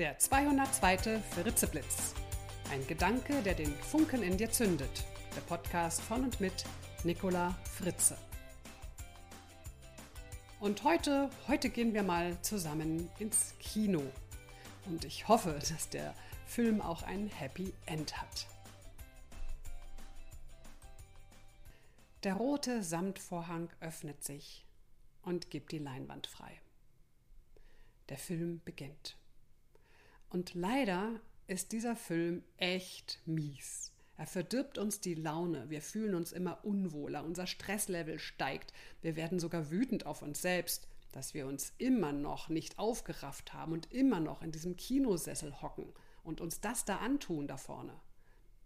Der 202. Fritzeblitz. Ein Gedanke, der den Funken in dir zündet. Der Podcast von und mit Nicola Fritze. Und heute, heute gehen wir mal zusammen ins Kino. Und ich hoffe, dass der Film auch ein Happy End hat. Der rote Samtvorhang öffnet sich und gibt die Leinwand frei. Der Film beginnt. Und leider ist dieser Film echt mies. Er verdirbt uns die Laune, wir fühlen uns immer unwohler, unser Stresslevel steigt, wir werden sogar wütend auf uns selbst, dass wir uns immer noch nicht aufgerafft haben und immer noch in diesem Kinosessel hocken und uns das da antun da vorne.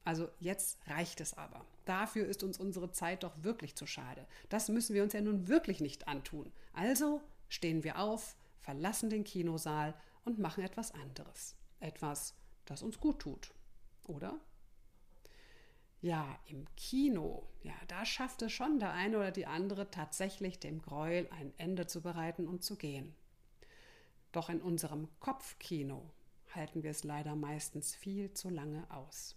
Also jetzt reicht es aber. Dafür ist uns unsere Zeit doch wirklich zu schade. Das müssen wir uns ja nun wirklich nicht antun. Also stehen wir auf, verlassen den Kinosaal und machen etwas anderes. Etwas, das uns gut tut. Oder? Ja, im Kino, ja, da schafft es schon der eine oder die andere tatsächlich dem Gräuel ein Ende zu bereiten und zu gehen. Doch in unserem Kopfkino halten wir es leider meistens viel zu lange aus.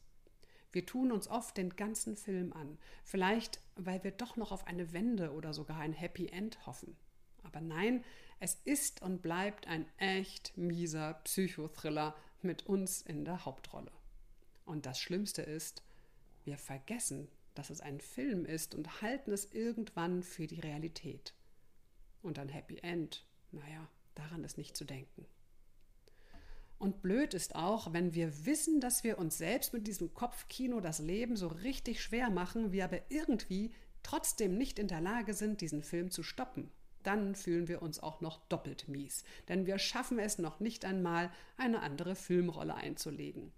Wir tun uns oft den ganzen Film an, vielleicht weil wir doch noch auf eine Wende oder sogar ein Happy End hoffen. Aber nein, es ist und bleibt ein echt mieser Psychothriller mit uns in der Hauptrolle. Und das Schlimmste ist, wir vergessen, dass es ein Film ist und halten es irgendwann für die Realität. Und ein Happy End, naja, daran ist nicht zu denken. Und blöd ist auch, wenn wir wissen, dass wir uns selbst mit diesem Kopfkino das Leben so richtig schwer machen, wir aber irgendwie trotzdem nicht in der Lage sind, diesen Film zu stoppen. Dann fühlen wir uns auch noch doppelt mies, denn wir schaffen es noch nicht einmal, eine andere Filmrolle einzulegen.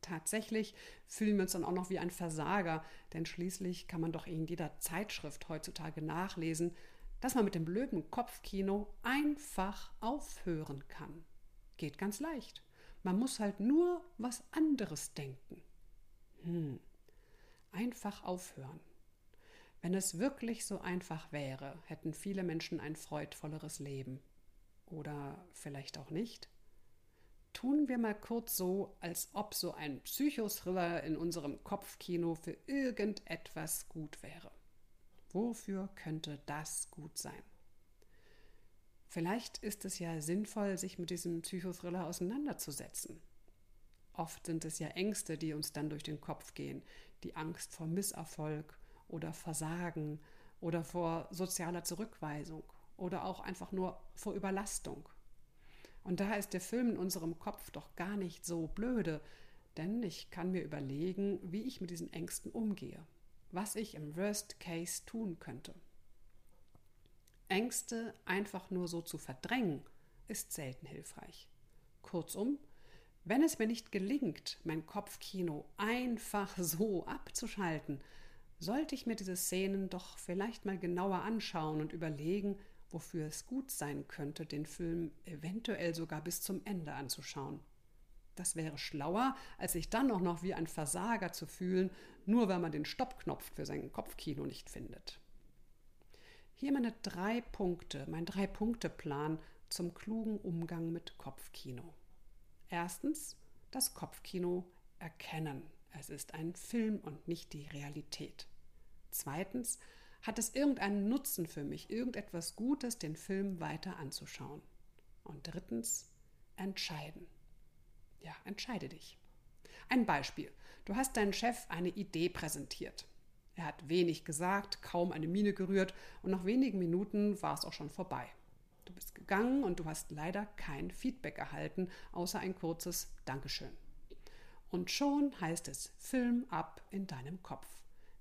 Tatsächlich fühlen wir uns dann auch noch wie ein Versager, denn schließlich kann man doch in jeder Zeitschrift heutzutage nachlesen, dass man mit dem blöden Kopfkino einfach aufhören kann. Geht ganz leicht. Man muss halt nur was anderes denken. Hm. Einfach aufhören. Wenn es wirklich so einfach wäre, hätten viele Menschen ein freudvolleres Leben. Oder vielleicht auch nicht. Tun wir mal kurz so, als ob so ein Psychothriller in unserem Kopfkino für irgendetwas gut wäre. Wofür könnte das gut sein? Vielleicht ist es ja sinnvoll, sich mit diesem Psychothriller auseinanderzusetzen. Oft sind es ja Ängste, die uns dann durch den Kopf gehen. Die Angst vor Misserfolg oder Versagen oder vor sozialer Zurückweisung oder auch einfach nur vor Überlastung. Und da ist der Film in unserem Kopf doch gar nicht so blöde, denn ich kann mir überlegen, wie ich mit diesen Ängsten umgehe, was ich im Worst Case tun könnte. Ängste einfach nur so zu verdrängen, ist selten hilfreich. Kurzum, wenn es mir nicht gelingt, mein Kopfkino einfach so abzuschalten, sollte ich mir diese Szenen doch vielleicht mal genauer anschauen und überlegen, wofür es gut sein könnte, den Film eventuell sogar bis zum Ende anzuschauen. Das wäre schlauer, als sich dann auch noch wie ein Versager zu fühlen, nur weil man den Stoppknopf für sein Kopfkino nicht findet. Hier meine drei Punkte, mein Drei-Punkte-Plan zum klugen Umgang mit Kopfkino. Erstens, das Kopfkino erkennen. Es ist ein Film und nicht die Realität. Zweitens, hat es irgendeinen Nutzen für mich, irgendetwas Gutes, den Film weiter anzuschauen? Und drittens, entscheiden. Ja, entscheide dich. Ein Beispiel. Du hast deinem Chef eine Idee präsentiert. Er hat wenig gesagt, kaum eine Miene gerührt und nach wenigen Minuten war es auch schon vorbei. Du bist gegangen und du hast leider kein Feedback erhalten, außer ein kurzes Dankeschön. Und schon heißt es Film ab in deinem Kopf.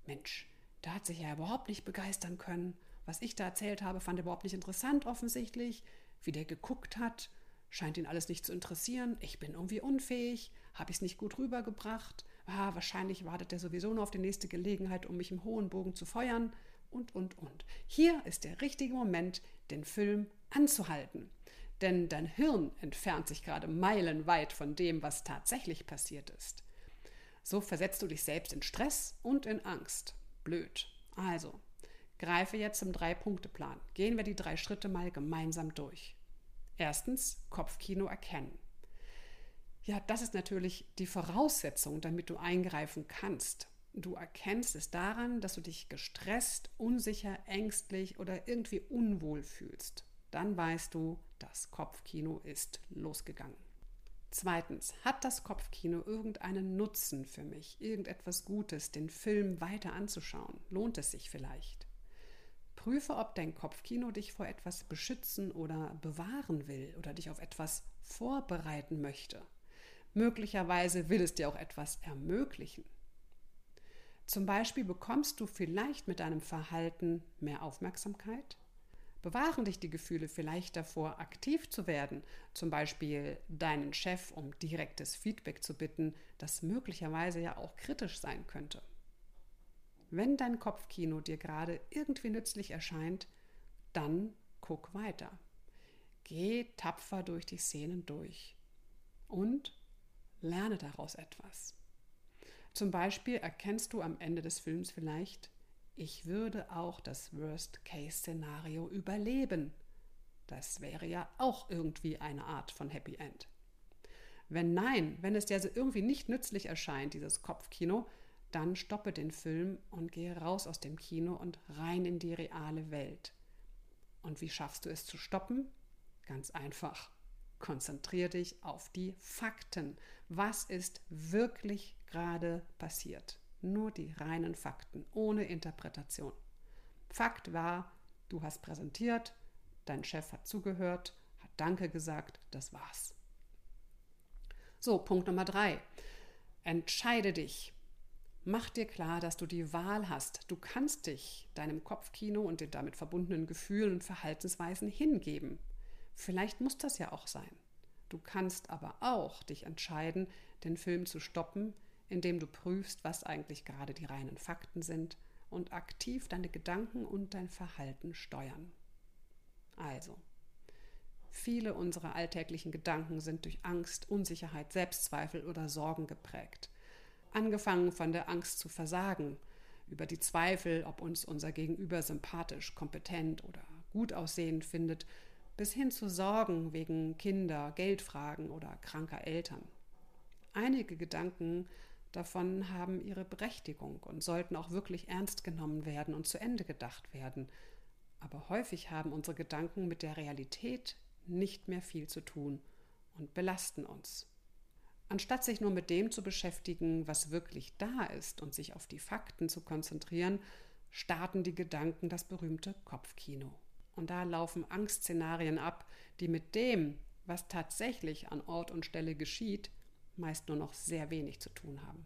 Mensch, da hat sich ja überhaupt nicht begeistern können. Was ich da erzählt habe, fand er überhaupt nicht interessant offensichtlich. Wie der geguckt hat, scheint ihn alles nicht zu interessieren. Ich bin irgendwie unfähig, habe ich es nicht gut rübergebracht ah, wahrscheinlich wartet er sowieso nur auf die nächste Gelegenheit, um mich im hohen Bogen zu feuern und, und, und. Hier ist der richtige Moment, den Film anzuhalten. Denn dein Hirn entfernt sich gerade meilenweit von dem, was tatsächlich passiert ist. So versetzt du dich selbst in Stress und in Angst. Blöd. Also, greife jetzt zum Drei-Punkte-Plan. Gehen wir die drei Schritte mal gemeinsam durch. Erstens, Kopfkino erkennen. Ja, das ist natürlich die Voraussetzung, damit du eingreifen kannst. Du erkennst es daran, dass du dich gestresst, unsicher, ängstlich oder irgendwie unwohl fühlst. Dann weißt du, das Kopfkino ist losgegangen. Zweitens, hat das Kopfkino irgendeinen Nutzen für mich, irgendetwas Gutes, den Film weiter anzuschauen? Lohnt es sich vielleicht? Prüfe, ob dein Kopfkino dich vor etwas beschützen oder bewahren will oder dich auf etwas vorbereiten möchte. Möglicherweise will es dir auch etwas ermöglichen. Zum Beispiel bekommst du vielleicht mit deinem Verhalten mehr Aufmerksamkeit. Bewahren dich die Gefühle vielleicht davor, aktiv zu werden, zum Beispiel deinen Chef um direktes Feedback zu bitten, das möglicherweise ja auch kritisch sein könnte. Wenn dein Kopfkino dir gerade irgendwie nützlich erscheint, dann guck weiter. Geh tapfer durch die Szenen durch und lerne daraus etwas. Zum Beispiel erkennst du am Ende des Films vielleicht, ich würde auch das Worst-Case-Szenario überleben. Das wäre ja auch irgendwie eine Art von Happy End. Wenn nein, wenn es dir also irgendwie nicht nützlich erscheint, dieses Kopfkino, dann stoppe den Film und gehe raus aus dem Kino und rein in die reale Welt. Und wie schaffst du es zu stoppen? Ganz einfach. Konzentriere dich auf die Fakten. Was ist wirklich gerade passiert? Nur die reinen Fakten, ohne Interpretation. Fakt war, du hast präsentiert, dein Chef hat zugehört, hat Danke gesagt, das war's. So, Punkt Nummer drei. Entscheide dich. Mach dir klar, dass du die Wahl hast. Du kannst dich deinem Kopfkino und den damit verbundenen Gefühlen und Verhaltensweisen hingeben. Vielleicht muss das ja auch sein. Du kannst aber auch dich entscheiden, den Film zu stoppen, indem du prüfst, was eigentlich gerade die reinen Fakten sind und aktiv deine Gedanken und dein Verhalten steuern. Also, viele unserer alltäglichen Gedanken sind durch Angst, Unsicherheit, Selbstzweifel oder Sorgen geprägt. Angefangen von der Angst zu versagen, über die Zweifel, ob uns unser Gegenüber sympathisch, kompetent oder gut aussehend findet, bis hin zu Sorgen wegen Kinder, Geldfragen oder kranker Eltern. Einige Gedanken davon haben ihre Berechtigung und sollten auch wirklich ernst genommen werden und zu Ende gedacht werden. Aber häufig haben unsere Gedanken mit der Realität nicht mehr viel zu tun und belasten uns. Anstatt sich nur mit dem zu beschäftigen, was wirklich da ist und sich auf die Fakten zu konzentrieren, starten die Gedanken das berühmte Kopfkino. Und da laufen Angstszenarien ab, die mit dem, was tatsächlich an Ort und Stelle geschieht, meist nur noch sehr wenig zu tun haben.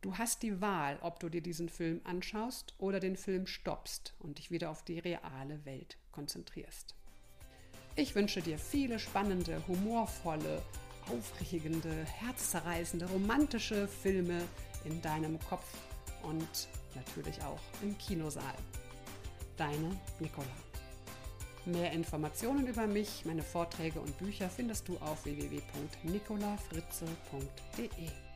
Du hast die Wahl, ob du dir diesen Film anschaust oder den Film stoppst und dich wieder auf die reale Welt konzentrierst. Ich wünsche dir viele spannende, humorvolle, aufregende, herzzerreißende, romantische Filme in deinem Kopf und natürlich auch im Kinosaal. Deine Nicola. Mehr Informationen über mich, meine Vorträge und Bücher findest du auf www.nicolafritze.de.